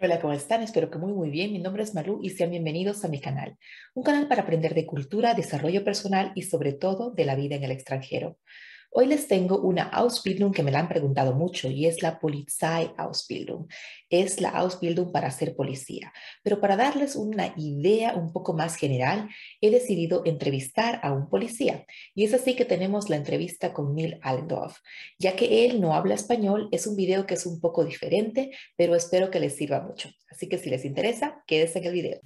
Hola, ¿cómo están? Espero que muy muy bien. Mi nombre es Malu y sean bienvenidos a mi canal, un canal para aprender de cultura, desarrollo personal y sobre todo de la vida en el extranjero. Hoy les tengo una Ausbildung que me la han preguntado mucho y es la Polizei-Ausbildung. Es la Ausbildung para ser policía. Pero para darles una idea un poco más general, he decidido entrevistar a un policía. Y es así que tenemos la entrevista con Neil Allendorf. Ya que él no habla español, es un video que es un poco diferente, pero espero que les sirva mucho. Así que si les interesa, quédense en el video.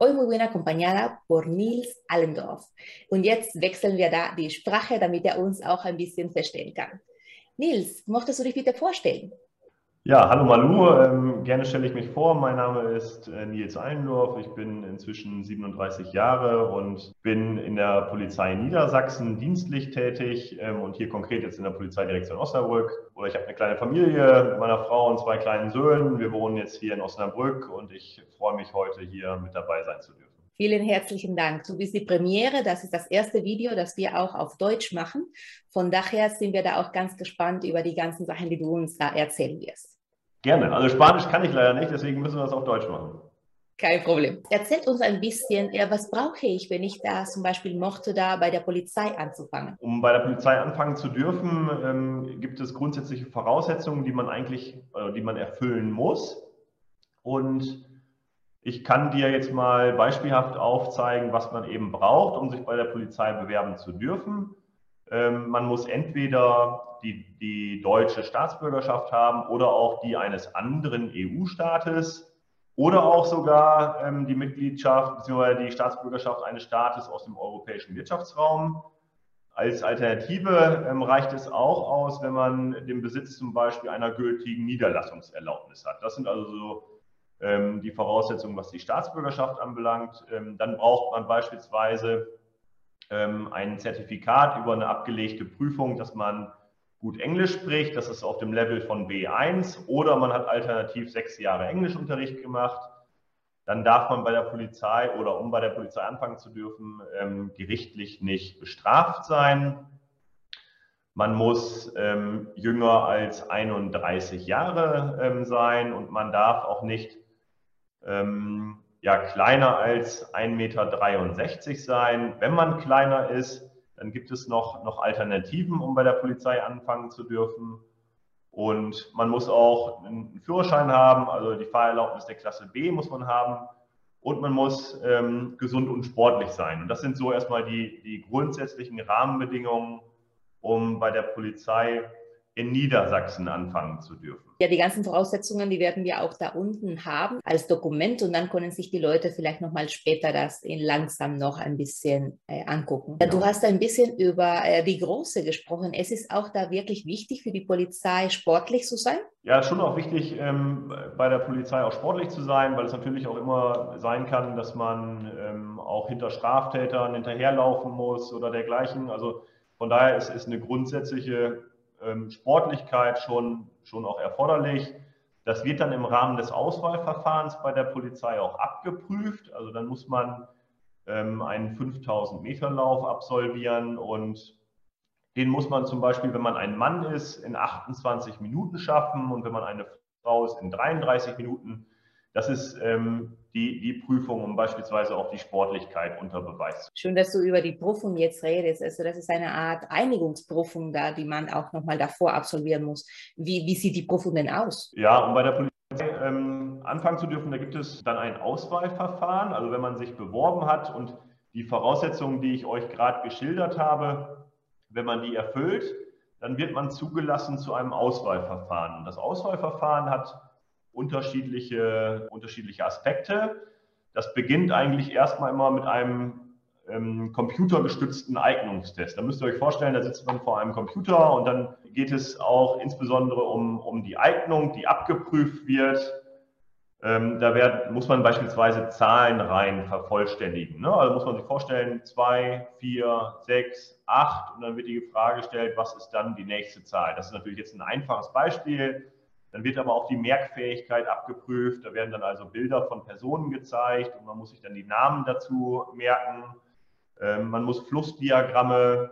Hoy muy bien acompañada por Nils Allendorf. Und jetzt wechseln wir da die Sprache, damit er uns auch ein bisschen verstehen kann. Nils, möchtest du dich bitte vorstellen? Ja, hallo Malu, ähm, gerne stelle ich mich vor. Mein Name ist äh, Nils Eindorf. Ich bin inzwischen 37 Jahre und bin in der Polizei Niedersachsen dienstlich tätig ähm, und hier konkret jetzt in der Polizeidirektion Osnabrück. Oder ich habe eine kleine Familie mit meiner Frau und zwei kleinen Söhnen. Wir wohnen jetzt hier in Osnabrück und ich freue mich heute hier mit dabei sein zu dürfen. Vielen herzlichen Dank. Du bist die Premiere. Das ist das erste Video, das wir auch auf Deutsch machen. Von daher sind wir da auch ganz gespannt über die ganzen Sachen, die du uns da erzählen wirst. Gerne. Also Spanisch kann ich leider nicht, deswegen müssen wir das auf Deutsch machen. Kein Problem. Erzählt uns ein bisschen, was brauche ich, wenn ich da zum Beispiel mochte, da bei der Polizei anzufangen? Um bei der Polizei anfangen zu dürfen, ähm, gibt es grundsätzliche Voraussetzungen, die man eigentlich, äh, die man erfüllen muss. Und ich kann dir jetzt mal beispielhaft aufzeigen, was man eben braucht, um sich bei der Polizei bewerben zu dürfen. Ähm, man muss entweder die, die deutsche Staatsbürgerschaft haben oder auch die eines anderen EU-Staates oder auch sogar ähm, die Mitgliedschaft bzw. die Staatsbürgerschaft eines Staates aus dem europäischen Wirtschaftsraum. Als Alternative ähm, reicht es auch aus, wenn man den Besitz zum Beispiel einer gültigen Niederlassungserlaubnis hat. Das sind also so die Voraussetzungen, was die Staatsbürgerschaft anbelangt. Dann braucht man beispielsweise ähm, ein Zertifikat über eine abgelegte Prüfung, dass man gut Englisch spricht. Das ist auf dem Level von B1 oder man hat alternativ sechs Jahre Englischunterricht gemacht. Dann darf man bei der Polizei oder um bei der Polizei anfangen zu dürfen, ähm, gerichtlich nicht bestraft sein. Man muss ähm, jünger als 31 Jahre ähm, sein und man darf auch nicht ähm, ja kleiner als 1,63 Meter sein. Wenn man kleiner ist, dann gibt es noch, noch Alternativen, um bei der Polizei anfangen zu dürfen. Und man muss auch einen Führerschein haben, also die Fahrerlaubnis der Klasse B muss man haben. Und man muss ähm, gesund und sportlich sein. Und das sind so erstmal die, die grundsätzlichen Rahmenbedingungen, um bei der Polizei in Niedersachsen anfangen zu dürfen. Ja, die ganzen Voraussetzungen, die werden wir auch da unten haben als Dokument und dann können sich die Leute vielleicht nochmal später das in langsam noch ein bisschen äh, angucken. Genau. Du hast ein bisschen über äh, die Große gesprochen. Es ist auch da wirklich wichtig für die Polizei, sportlich zu sein? Ja, schon auch wichtig, ähm, bei der Polizei auch sportlich zu sein, weil es natürlich auch immer sein kann, dass man ähm, auch hinter Straftätern hinterherlaufen muss oder dergleichen. Also von daher ist es eine grundsätzliche ähm, Sportlichkeit schon, schon auch erforderlich. Das wird dann im Rahmen des Auswahlverfahrens bei der Polizei auch abgeprüft. Also dann muss man ähm, einen 5000 Meter Lauf absolvieren und den muss man zum Beispiel, wenn man ein Mann ist, in 28 Minuten schaffen und wenn man eine Frau ist, in 33 Minuten. Das ist ähm, die, die Prüfung, um beispielsweise auch die Sportlichkeit unter Beweis zu Schön, dass du über die Prüfung jetzt redest. Also das ist eine Art Einigungsprüfung da, die man auch nochmal davor absolvieren muss. Wie, wie sieht die Prüfung denn aus? Ja, um bei der Polizei ähm, anfangen zu dürfen, da gibt es dann ein Auswahlverfahren. Also wenn man sich beworben hat und die Voraussetzungen, die ich euch gerade geschildert habe, wenn man die erfüllt, dann wird man zugelassen zu einem Auswahlverfahren. Das Auswahlverfahren hat unterschiedliche, unterschiedliche Aspekte. Das beginnt eigentlich erstmal immer mit einem ähm, computergestützten Eignungstest. Da müsst ihr euch vorstellen, da sitzt man vor einem Computer und dann geht es auch insbesondere um, um die Eignung, die abgeprüft wird. Ähm, da werd, muss man beispielsweise Zahlenreihen vervollständigen. Ne? Also muss man sich vorstellen, zwei, vier, sechs, acht und dann wird die Frage gestellt, was ist dann die nächste Zahl? Das ist natürlich jetzt ein einfaches Beispiel. Dann wird aber auch die Merkfähigkeit abgeprüft. Da werden dann also Bilder von Personen gezeigt und man muss sich dann die Namen dazu merken. Ähm, man muss Flussdiagramme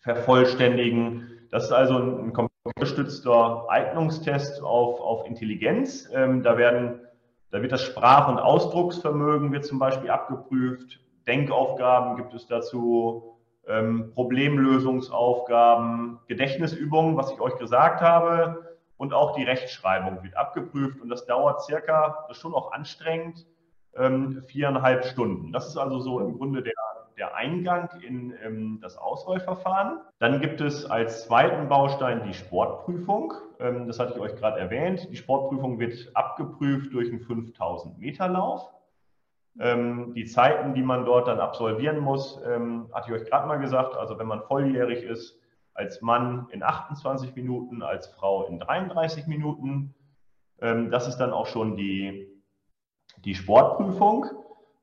vervollständigen. Das ist also ein, computergestützter Eignungstest auf, auf Intelligenz. Ähm, da, werden, da wird das Sprach- und Ausdrucksvermögen wird zum Beispiel abgeprüft. Denkaufgaben gibt es dazu, ähm, Problemlösungsaufgaben, Gedächtnisübungen, was ich euch gesagt habe, und auch die Rechtschreibung wird abgeprüft. Und das dauert circa, das ist schon auch anstrengend, ähm, viereinhalb Stunden. Das ist also so im Grunde der, der Eingang in ähm, das Auswahlverfahren. Dann gibt es als zweiten Baustein die Sportprüfung. Ähm, das hatte ich euch gerade erwähnt. Die Sportprüfung wird abgeprüft durch einen 5000 Meter Lauf. Ähm, die Zeiten, die man dort dann absolvieren muss, ähm, hatte ich euch gerade mal gesagt. Also wenn man volljährig ist, als Mann in 28 Minuten, als Frau in 33 Minuten. Ähm, das ist dann auch schon die, die Sportprüfung.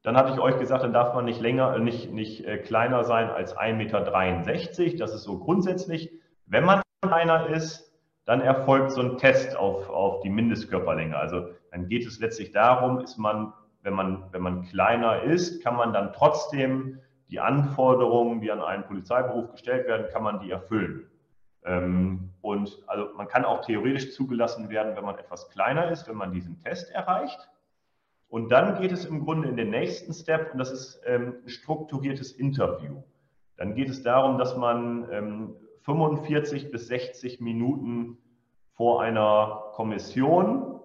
Dann hatte ich euch gesagt, dann darf man nicht länger, nicht, nicht äh, kleiner sein als 1,63 Meter. Das ist so grundsätzlich. Wenn man kleiner ist, dann erfolgt so ein Test auf, auf die Mindestkörperlänge. Also dann geht es letztlich darum, ist man, wenn man, wenn man kleiner ist, kann man dann trotzdem die Anforderungen, die an einen Polizeiberuf gestellt werden, kann man die erfüllen. Ähm, und also man kann auch theoretisch zugelassen werden, wenn man etwas kleiner ist, wenn man diesen Test erreicht. Und dann geht es im Grunde in den nächsten Step und das ist ähm, ein strukturiertes Interview. Dann geht es darum, dass man 45 ähm, bis 60 Minuten vor einer Kommission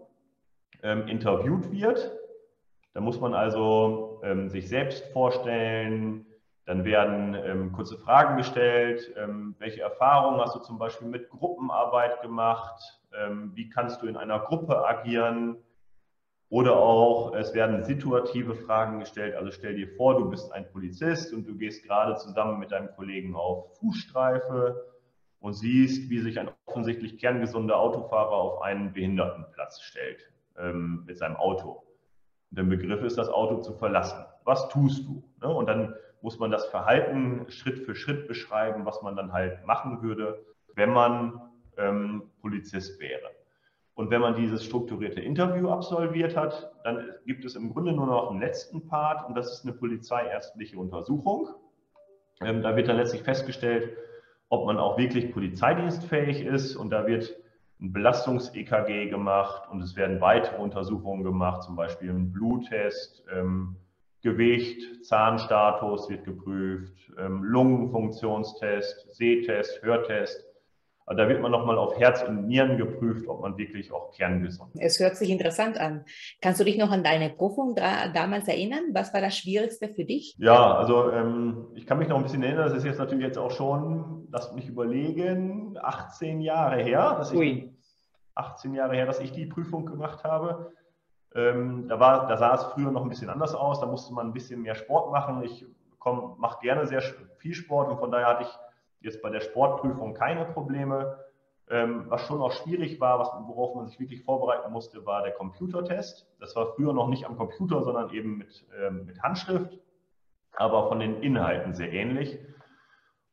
interviewt wird. Da muss man also sich selbst vorstellen, dann werden ähm, kurze Fragen gestellt. Ähm, welche Erfahrungen hast du zum Beispiel mit Gruppenarbeit gemacht? Ähm, wie kannst du in einer Gruppe agieren? Oder auch, es werden situative Fragen gestellt. Also stell dir vor, du bist ein Polizist und du gehst gerade zusammen mit deinem Kollegen auf Fußstreife und siehst, wie sich ein offensichtlich kerngesunder Autofahrer auf einen Behindertenplatz stellt ähm, mit seinem Auto. Der Begriff ist, das Auto zu verlassen. Was tust du? Ne? Und dann muss man das Verhalten Schritt für Schritt beschreiben, was man dann halt machen würde, wenn man ähm, Polizist wäre. Und wenn man dieses strukturierte Interview absolviert hat, dann gibt es im Grunde nur noch einen letzten Part und das ist eine polizeiärztliche Untersuchung. Ähm, da wird dann letztlich festgestellt, ob man auch wirklich polizeidienstfähig ist und da wird ein Belastungs-EKG gemacht und es werden weitere Untersuchungen gemacht, zum Beispiel ein Bluttest, ähm, Gewicht, Zahnstatus wird geprüft, ähm, Lungenfunktionstest, Sehtest, Hörtest. Also da wird man nochmal auf Herz und Nieren geprüft, ob man wirklich auch kerngesund ist. Es hört sich interessant an. Kannst du dich noch an deine Prüfung da, damals erinnern? Was war das Schwierigste für dich? Ja, also ähm, ich kann mich noch ein bisschen erinnern, das ist jetzt natürlich jetzt auch schon, lass mich überlegen, 18 Jahre her, dass ich, 18 Jahre her, dass ich die Prüfung gemacht habe. Ähm, da, war, da sah es früher noch ein bisschen anders aus, da musste man ein bisschen mehr Sport machen. Ich mache gerne sehr viel Sport und von daher hatte ich jetzt bei der Sportprüfung keine Probleme. Ähm, was schon auch schwierig war, was, worauf man sich wirklich vorbereiten musste, war der Computertest. Das war früher noch nicht am Computer, sondern eben mit, ähm, mit Handschrift, aber von den Inhalten sehr ähnlich.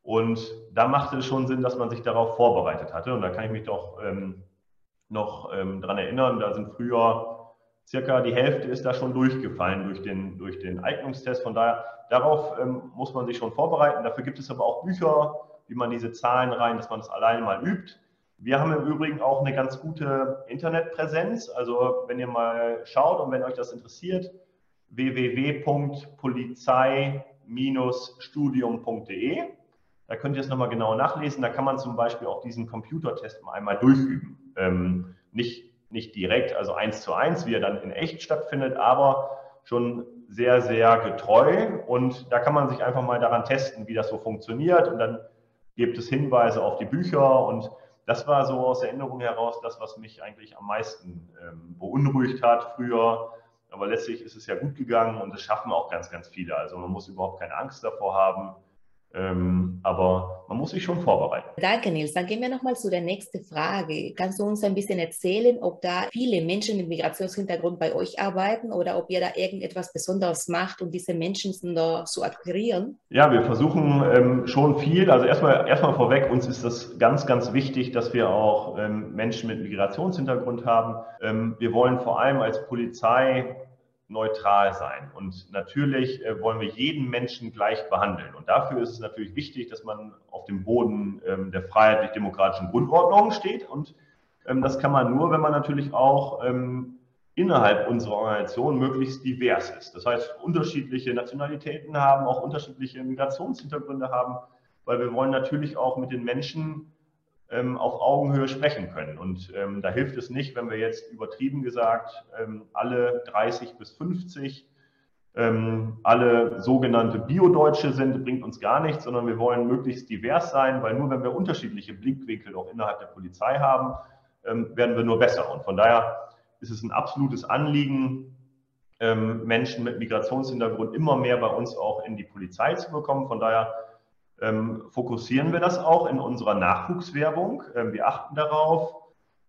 Und da machte es schon Sinn, dass man sich darauf vorbereitet hatte. Und da kann ich mich doch ähm, noch ähm, daran erinnern, da sind früher circa die Hälfte ist da schon durchgefallen durch den, durch den Eignungstest. Von daher, darauf ähm, muss man sich schon vorbereiten. Dafür gibt es aber auch Bücher, wie man diese Zahlen rein, dass man das alleine mal übt. Wir haben im Übrigen auch eine ganz gute Internetpräsenz. Also wenn ihr mal schaut und wenn euch das interessiert, www.polizei-studium.de. Da könnt ihr es nochmal genau nachlesen. Da kann man zum Beispiel auch diesen Computertest mal einmal durchüben. Ähm, nicht, nicht direkt, also eins zu eins, wie er dann in echt stattfindet, aber schon sehr, sehr getreu. Und da kann man sich einfach mal daran testen, wie das so funktioniert. Und dann gibt es Hinweise auf die Bücher und das war so aus Erinnerung heraus das, was mich eigentlich am meisten ähm, beunruhigt hat früher. Aber letztlich ist es ja gut gegangen und es schaffen auch ganz, ganz viele. Also man muss überhaupt keine Angst davor haben. Ähm, aber man muss sich schon vorbereiten. Danke, Nils. Dann gehen wir nochmal zu der nächsten Frage. Kannst du uns ein bisschen erzählen, ob da viele Menschen mit Migrationshintergrund bei euch arbeiten oder ob ihr da irgendetwas Besonderes macht, um diese Menschen zu akquirieren? Ja, wir versuchen ähm, schon viel. Also erstmal, erstmal vorweg, uns ist das ganz, ganz wichtig, dass wir auch ähm, Menschen mit Migrationshintergrund haben. Ähm, wir wollen vor allem als Polizei neutral sein. Und natürlich äh, wollen wir jeden Menschen gleich behandeln. Und dafür ist es natürlich wichtig, dass man auf dem Boden ähm, der freiheitlich-demokratischen Grundordnung steht. Und ähm, das kann man nur, wenn man natürlich auch ähm, innerhalb unserer Organisation möglichst divers ist. Das heißt, unterschiedliche Nationalitäten haben, auch unterschiedliche Migrationshintergründe haben, weil wir wollen natürlich auch mit den Menschen ähm, auf Augenhöhe sprechen können. Und ähm, da hilft es nicht, wenn wir jetzt übertrieben gesagt ähm, alle 30 bis 50 ähm, alle sogenannte Bio-Deutsche sind, bringt uns gar nichts, sondern wir wollen möglichst divers sein, weil nur wenn wir unterschiedliche Blickwinkel auch innerhalb der Polizei haben, ähm, werden wir nur besser. Und von daher ist es ein absolutes Anliegen, ähm, Menschen mit Migrationshintergrund immer mehr bei uns auch in die Polizei zu bekommen. Von daher ähm, fokussieren wir das auch in unserer Nachwuchswerbung. Ähm, wir achten darauf.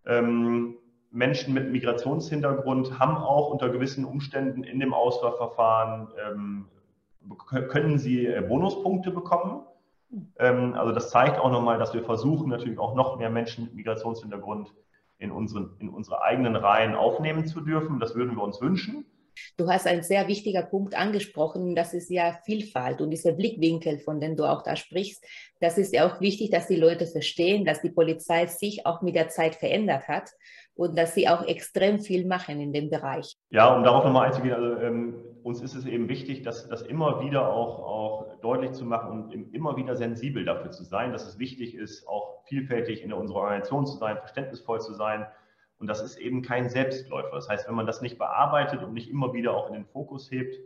Ähm, Menschen mit Migrationshintergrund haben auch unter gewissen Umständen in dem Auswahlverfahren, ähm, können sie äh, Bonuspunkte bekommen. Ähm, also das zeigt auch nochmal, dass wir versuchen, natürlich auch noch mehr Menschen mit Migrationshintergrund in, unseren, in unsere eigenen Reihen aufnehmen zu dürfen. Das würden wir uns wünschen. Du hast einen sehr wichtigen Punkt angesprochen, das ist ja Vielfalt und dieser Blickwinkel, von dem du auch da sprichst. Das ist ja auch wichtig, dass die Leute verstehen, dass die Polizei sich auch mit der Zeit verändert hat und dass sie auch extrem viel machen in dem Bereich. Ja, um darauf nochmal einzugehen, also ähm, uns ist es eben wichtig, das, das immer wieder auch, auch deutlich zu machen und immer wieder sensibel dafür zu sein, dass es wichtig ist, auch vielfältig in unserer Organisation zu sein, verständnisvoll zu sein und das ist eben kein Selbstläufer. Das heißt, wenn man das nicht bearbeitet und nicht immer wieder auch in den Fokus hebt,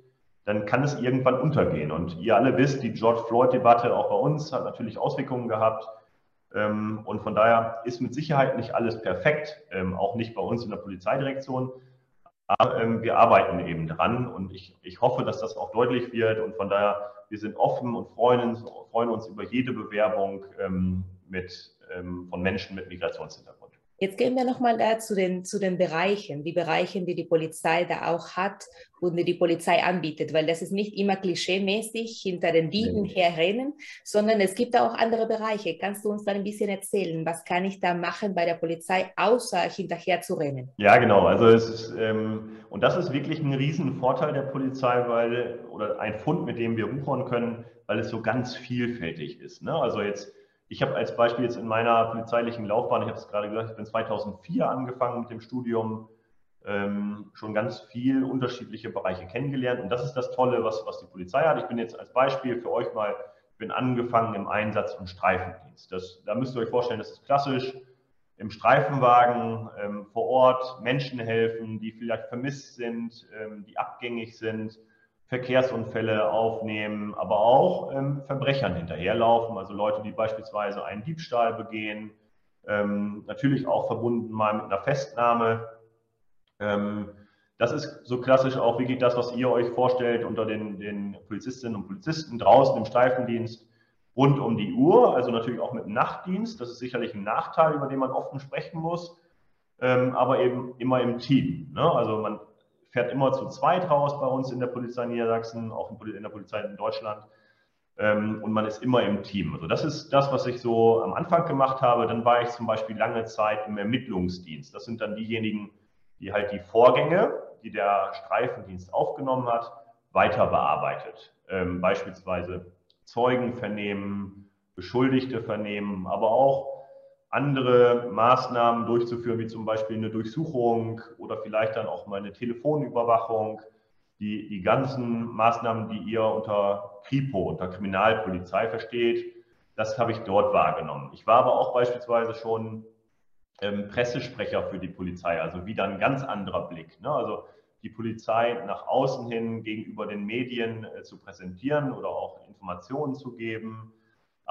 dann kann es irgendwann untergehen. Und ihr alle wisst, die George Floyd-Debatte auch bei uns hat natürlich Auswirkungen gehabt. Ähm, und von daher ist mit Sicherheit nicht alles perfekt, ähm, auch nicht bei uns in der Polizeidirektion. Aber ähm, wir arbeiten eben dran und ich, ich hoffe, dass das auch deutlich wird. Und von daher, wir sind offen und freuen, freuen uns über jede Bewerbung mit, von Menschen mit Migrationshintergrund. Jetzt gehen wir nochmal da zu den, zu den Bereichen, die Bereichen, die die Polizei da auch hat und die die Polizei anbietet, weil das ist nicht immer klischeemäßig hinter den Dieben herrennen, sondern es gibt auch andere Bereiche. Kannst du uns da ein bisschen erzählen, was kann ich da machen bei der Polizei, außer hinterher zu rennen? Ja, genau. Also es ist, ähm, und das ist wirklich ein Riesenvorteil der Polizei, weil, oder ein Fund, mit dem wir wuchern können, weil es so ganz vielfältig ist. Ne? Also jetzt ich habe als Beispiel jetzt in meiner polizeilichen Laufbahn, ich habe es gerade gesagt, ich bin 2004 angefangen mit dem Studium, ähm, schon ganz viel unterschiedliche Bereiche kennengelernt. Und das ist das Tolle, was, was die Polizei hat. Ich bin jetzt als Beispiel für euch mal, ich bin angefangen im Einsatz- und Streifendienst. Das, da müsst ihr euch vorstellen, das ist klassisch im Streifenwagen ähm, vor Ort Menschen helfen, die vielleicht vermisst sind, ähm, die abgängig sind Verkehrsunfälle aufnehmen, aber auch ähm, Verbrechern hinterherlaufen, also Leute, die beispielsweise einen Diebstahl begehen, ähm, natürlich auch verbunden mal mit einer Festnahme. Ähm, das ist so klassisch auch wirklich das, was ihr euch vorstellt unter den, den Polizistinnen und Polizisten draußen im Streifendienst rund um die Uhr, also natürlich auch mit Nachtdienst. Das ist sicherlich ein Nachteil, über den man offen sprechen muss, ähm, aber eben immer im Team. Ne? Also man fährt immer zu zweit raus bei uns in der Polizei Niedersachsen, auch in der Polizei in Deutschland. Ähm, und man ist immer im Team. Also das ist das, was ich so am Anfang gemacht habe. Dann war ich zum Beispiel lange Zeit im Ermittlungsdienst. Das sind dann diejenigen, die halt die Vorgänge, die der Streifendienst aufgenommen hat, weiter bearbeitet. Ähm, beispielsweise Zeugen vernehmen, Beschuldigte vernehmen, aber auch andere Maßnahmen durchzuführen, wie zum Beispiel eine Durchsuchung oder vielleicht dann auch mal eine Telefonüberwachung. Die, die ganzen Maßnahmen, die ihr unter Kripo, unter Kriminalpolizei versteht, das habe ich dort wahrgenommen. Ich war aber auch beispielsweise schon ähm, Pressesprecher für die Polizei, also wieder ein ganz anderer Blick. Ne? Also die Polizei nach außen hin gegenüber den Medien äh, zu präsentieren oder auch Informationen zu geben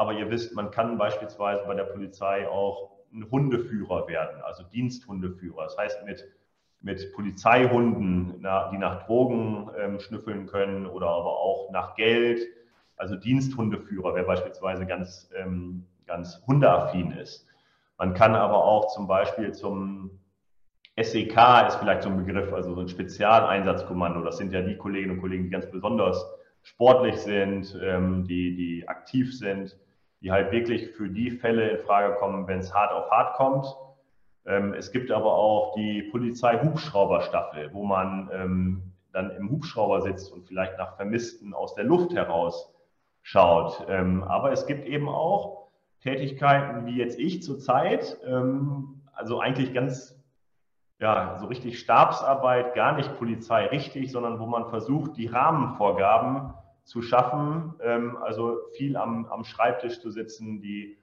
aber ihr wisst, man kann beispielsweise bei der Polizei auch ein Hundeführer werden, also Diensthundeführer. Das heißt, mit, mit Polizeihunden, die nach Drogen ähm, schnüffeln können oder aber auch nach Geld. Also Diensthundeführer, wer beispielsweise ganz, ähm, ganz hundeaffin ist. Man kann aber auch zum Beispiel zum SEK ist vielleicht so ein Begriff, also so ein Spezialeinsatzkommando. Das sind ja die Kolleginnen und Kollegen, die ganz besonders sportlich sind, ähm, die, die aktiv sind, die halt wirklich für die Fälle in Frage kommen, wenn es hart auf hart kommt. Ähm, es gibt aber auch die Polizei-Hubschrauberstaffel, wo man ähm, dann im Hubschrauber sitzt und vielleicht nach Vermissten aus der Luft heraus schaut. Ähm, aber es gibt eben auch Tätigkeiten wie jetzt ich zurzeit, ähm, also eigentlich ganz, ja, so richtig Stabsarbeit, gar nicht Polizei richtig, sondern wo man versucht, die Rahmenvorgaben zu schaffen, ähm, also viel am, am Schreibtisch zu sitzen, die,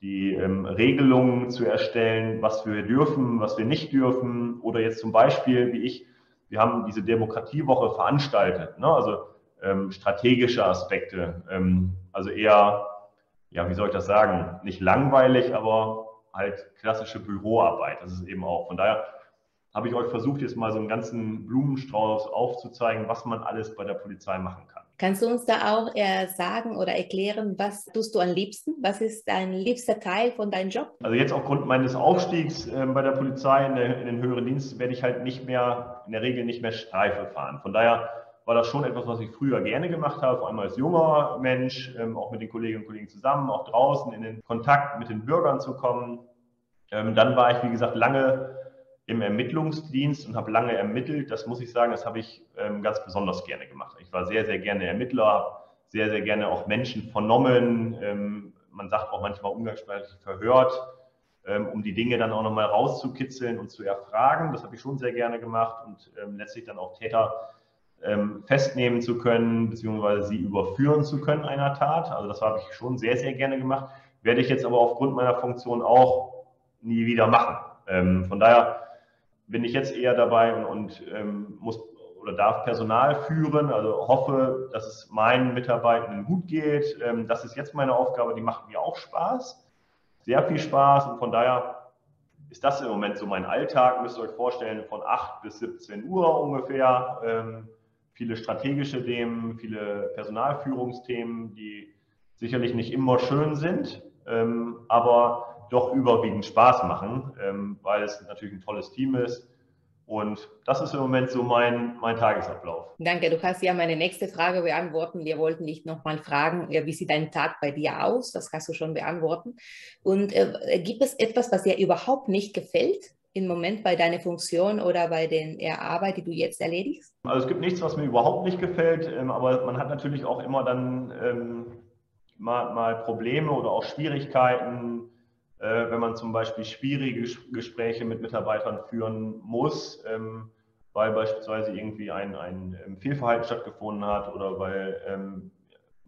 die ähm, Regelungen zu erstellen, was wir dürfen, was wir nicht dürfen. Oder jetzt zum Beispiel, wie ich, wir haben diese Demokratiewoche veranstaltet, ne? also ähm, strategische Aspekte, also eher, ja, wie soll ich das sagen, nicht langweilig, aber halt klassische Büroarbeit. Das ist eben auch. Von daher habe ich euch versucht, jetzt mal so einen ganzen Blumenstrauß aufzuzeigen, was man alles bei der Polizei machen kann. Kannst du uns da auch äh, sagen oder erklären, was tust du am liebsten? Was ist dein liebster Teil von deinem Job? Also jetzt aufgrund meines Aufstiegs äh, bei der Polizei in, der, in, den höheren Dienst werde ich halt nicht mehr, in der Regel nicht mehr Streife fahren. Von daher war das schon etwas, was ich früher gerne gemacht habe, vor allem als junger Mensch, ähm, auch mit den Kolleginnen und Kollegen zusammen, auch draußen in den Kontakt mit den Bürgern zu kommen. Ähm, dann war ich, wie gesagt, lange im Ermittlungsdienst und habe lange ermittelt. Das muss ich sagen, das habe ich ähm, ganz besonders gerne gemacht. Ich war sehr, sehr gerne Ermittler, sehr, sehr gerne auch Menschen vernommen. Ähm, man sagt auch manchmal umgangssprachlich verhört, ähm, um die Dinge dann auch nochmal rauszukitzeln und zu erfragen. Das habe ich schon sehr gerne gemacht und ähm, letztlich dann auch Täter ähm, festnehmen zu können, beziehungsweise sie überführen zu können einer Tat. Also das habe ich schon sehr, sehr gerne gemacht. Werde ich jetzt aber aufgrund meiner Funktion auch nie wieder machen. Ähm, von daher bin ich jetzt eher dabei und, und ähm, muss oder darf Personal führen, also hoffe, dass es meinen Mitarbeitenden gut geht. Ähm, das ist jetzt meine Aufgabe, die macht mir auch Spaß, sehr viel Spaß und von daher ist das im Moment so mein Alltag, müsst ihr euch vorstellen, von 8 bis 17 Uhr ungefähr. Ähm, viele strategische Themen, viele Personalführungsthemen, die sicherlich nicht immer schön sind, ähm, aber doch überwiegend Spaß machen, ähm, weil es natürlich ein tolles Team ist. Und das ist im Moment so mein, mein Tagesablauf. Danke, du hast ja meine nächste Frage beantworten. Wir wollten dich nochmal fragen, ja, wie sieht dein Tag bei dir aus? Das kannst du schon beantworten. Und äh, gibt es etwas, was dir überhaupt nicht gefällt im Moment bei deiner Funktion oder bei der Arbeit, die du jetzt erledigst? Also es gibt nichts, was mir überhaupt nicht gefällt, ähm, aber man hat natürlich auch immer dann ähm, mal, mal Probleme oder auch Schwierigkeiten äh, wenn man zum Beispiel schwierige Gespräche mit Mitarbeitern führen muss, ähm, weil beispielsweise irgendwie ein, ein ähm, Fehlverhalten stattgefunden hat oder weil, ähm,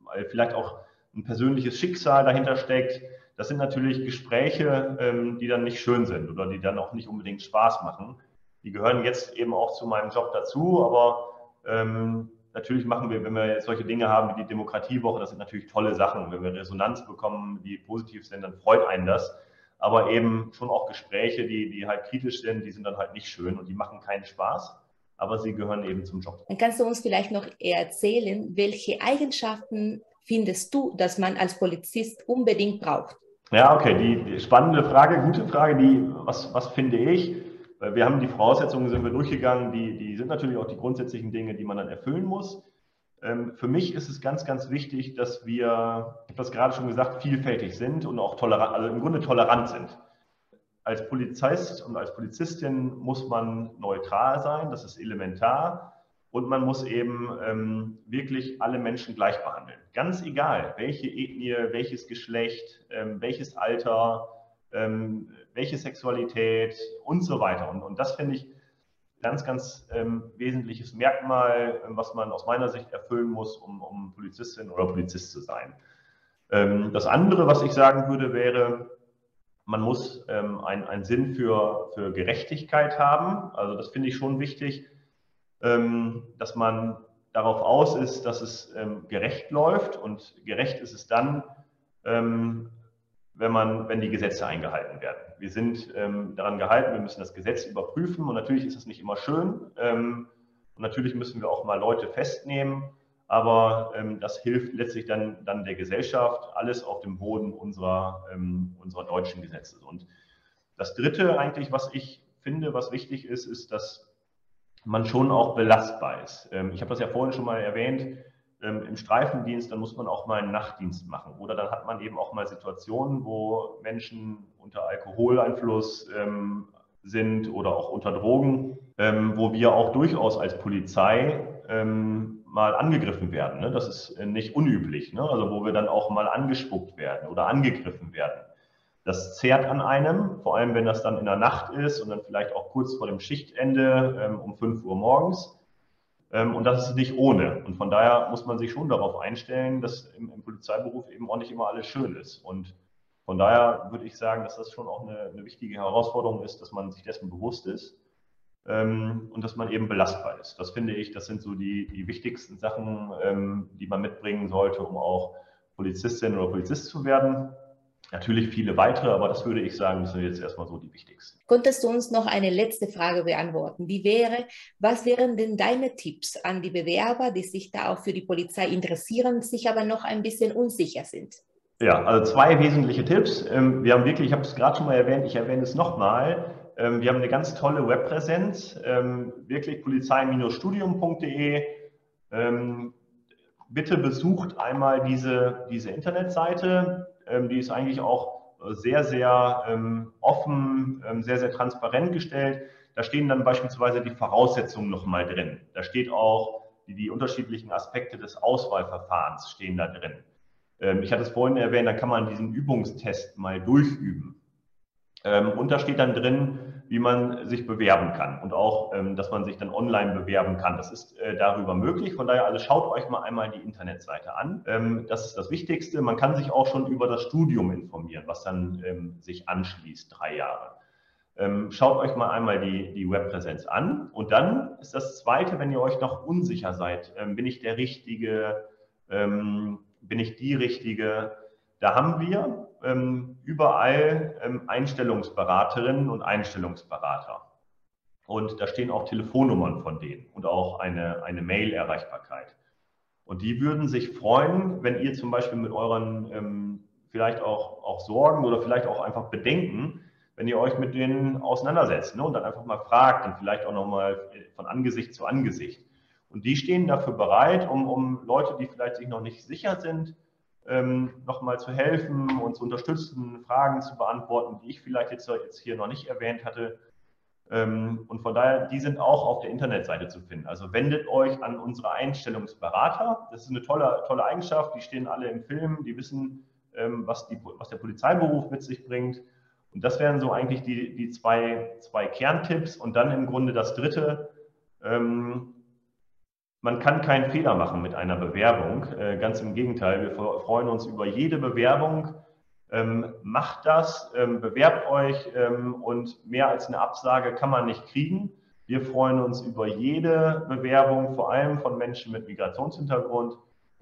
weil vielleicht auch ein persönliches Schicksal dahinter steckt. Das sind natürlich Gespräche, die dann nicht schön sind oder die dann auch nicht unbedingt Spaß machen. Die gehören jetzt eben auch zu meinem Job dazu, aber ähm, natürlich machen wir, wenn wir jetzt solche Dinge haben wie die Demokratiewoche, das sind natürlich tolle Sachen. Wenn wir Resonanz bekommen, die positiv sind, dann freut einen das. Aber eben schon auch Gespräche, die, die halt kritisch sind, die sind dann halt nicht schön und die machen keinen Spaß. Aber sie gehören eben zum Job. Dann kannst du uns vielleicht noch erzählen, welche Eigenschaften findest du, dass man als Polizist unbedingt braucht? Ja, okay, die, die spannende Frage, gute Frage, die, was, was finde ich? Wir haben die Voraussetzungen, sind wir durchgegangen, die, die sind natürlich auch die grundsätzlichen Dinge, die man dann erfüllen muss. Ähm, für mich ist es ganz, ganz wichtig, dass wir, ich habe das gerade schon gesagt, vielfältig sind und auch tolerant, also im Grunde tolerant sind. Als Polizist und als Polizistin muss man neutral sein, das ist elementar. Und man muss eben ähm, wirklich alle Menschen gleich behandeln. Ganz egal, welche Ethnie, welches Geschlecht, ähm, welches Alter, ähm, welche Sexualität und so weiter. Und, und das finde ich ganz, ganz ähm, wesentliches Merkmal, ähm, was man aus meiner Sicht erfüllen muss, um, um Polizistin oder Polizist zu sein. Ähm, das andere, was ich sagen würde, wäre, man muss ähm, einen Sinn für, für Gerechtigkeit haben. Also das finde ich schon wichtig, ähm, dass man darauf aus ist, dass es ähm, gerecht läuft. Und gerecht ist es dann, wenn, man, wenn die Gesetze eingehalten werden. Wir sind ähm, daran gehalten, wir müssen das Gesetz überprüfen und natürlich ist das nicht immer schön. Ähm, und natürlich müssen wir auch mal Leute festnehmen, aber ähm, das hilft letztlich dann, dann der Gesellschaft, alles auf dem Boden unserer, ähm, unserer deutschen Gesetze. Und das Dritte eigentlich, was ich finde, was wichtig ist, ist, dass man schon auch belastbar ist. Ähm, ich habe das ja vorhin schon mal erwähnt, im Streifendienst, dann muss man auch mal einen Nachtdienst machen. Oder dann hat man eben auch mal Situationen, wo Menschen unter Alkoholeinfluss ähm, sind oder auch unter Drogen, ähm, wo wir auch durchaus als Polizei ähm, mal angegriffen werden. Ne? Das ist nicht unüblich, ne? also wo wir dann auch mal angespuckt werden oder angegriffen werden. Das zehrt an einem, vor allem wenn das dann in der Nacht ist und dann vielleicht auch kurz vor dem Schichtende ähm, um 5 Uhr morgens. Ähm, und das ist nicht ohne. Und von daher muss man sich schon darauf einstellen, dass im, im Polizeiberuf eben auch nicht immer alles schön ist. Und von daher würde ich sagen, dass das schon auch eine, eine wichtige Herausforderung ist, dass man sich dessen bewusst ist ähm, und dass man eben belastbar ist. Das finde ich, das sind so die, die wichtigsten Sachen, ähm, die man mitbringen sollte, um auch Polizistin oder Polizist zu werden. Natürlich viele weitere, aber das würde ich sagen, sind jetzt erstmal so die wichtigsten. Konntest du uns noch eine letzte Frage beantworten? Die wäre, was wären denn deine Tipps an die Bewerber, die sich da auch für die Polizei interessieren, sich aber noch ein bisschen unsicher sind? Ja, also zwei wesentliche Tipps. Ähm, wir haben wirklich, ich habe es gerade schon mal erwähnt, ich erwähne es nochmal. Ähm, wir haben eine ganz tolle Webpräsenz, ähm, wirklich polizei-studium.de. Bitte besucht einmal diese, diese Internetseite die ist eigentlich auch äh, sehr, sehr ähm, offen, ähm, sehr, sehr transparent gestellt. Da stehen dann beispielsweise die Voraussetzungen nochmal drin. Da steht auch die, die unterschiedlichen Aspekte des Auswahlverfahrens stehen da drin. Ich hatte es vorhin erwähnt, da kann man diesen Übungstest mal durchüben. Und da steht dann drin, wie man sich bewerben kann und auch, ähm, dass man sich dann online bewerben kann. Das ist äh, darüber möglich. Von daher, also schaut euch mal einmal die Internetseite an. Ähm, das ist das Wichtigste. Man kann sich auch schon über das Studium informieren, was dann ähm, sich anschließt, drei Jahre. Schaut euch mal einmal die, die Webpräsenz an. Und dann ist das Zweite, wenn ihr euch noch unsicher seid, bin ich der Richtige, bin ich die Richtige, da haben wir ähm, überall ähm, Einstellungsberaterinnen und Einstellungsberater. Und da stehen auch Telefonnummern von denen und auch eine, eine Mail-Erreichbarkeit. Und die würden sich freuen, wenn ihr zum Beispiel mit euren ähm, vielleicht auch, auch Sorgen oder vielleicht auch einfach Bedenken, wenn ihr euch mit denen auseinandersetzt ne, und dann einfach mal fragt und vielleicht auch nochmal von Angesicht zu Angesicht. Und die stehen dafür bereit, um, um Leute, die vielleicht sich noch nicht sicher sind, ähm, nochmal zu helfen und zu unterstützen, Fragen zu beantworten, die ich vielleicht jetzt, jetzt hier noch nicht erwähnt hatte. Ähm, und von daher, die sind auch auf der Internetseite zu finden. Also wendet euch an unsere Einstellungsberater. Das ist eine tolle, tolle Eigenschaft. Die stehen alle im Film, die wissen, ähm, was, die, was der Polizeiberuf mit sich bringt. Und das wären so eigentlich die, die zwei, zwei Kerntipps. Und dann im Grunde das dritte, ähm, man kann keinen Fehler machen mit einer Bewerbung. Äh, ganz im Gegenteil, wir freuen uns über jede Bewerbung. Ähm, macht das, ähm, bewerbt euch ähm, und mehr als eine Absage kann man nicht kriegen. Wir freuen uns über jede Bewerbung, vor allem von Menschen mit Migrationshintergrund.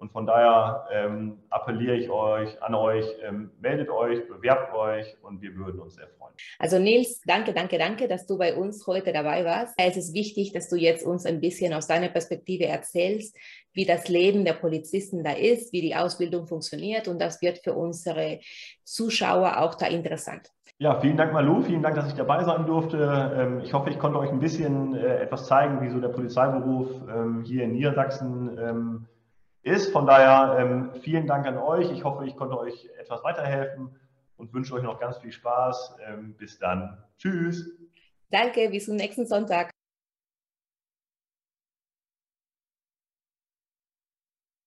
Und von daher ähm, appelliere ich euch an euch, ähm, meldet euch, bewerbt euch und wir würden uns sehr freuen. Also Nils, danke, danke, danke, dass du bei uns heute dabei warst. Es ist wichtig, dass du jetzt uns ein bisschen aus deiner Perspektive erzählst, wie das Leben der Polizisten da ist, wie die Ausbildung funktioniert und das wird für unsere Zuschauer auch da interessant. Ja, vielen Dank, Malu. Vielen Dank, dass ich dabei sein durfte. Ähm, ich hoffe, ich konnte euch ein bisschen äh, etwas zeigen, wie so der Polizeiberuf ähm, hier in Niedersachsen ähm, ist. Von daher ähm, vielen Dank an euch. Ich hoffe, ich konnte euch etwas weiterhelfen und wünsche euch noch ganz viel Spaß. Ähm, bis dann. Tschüss. Danke, bis zum nächsten Sonntag.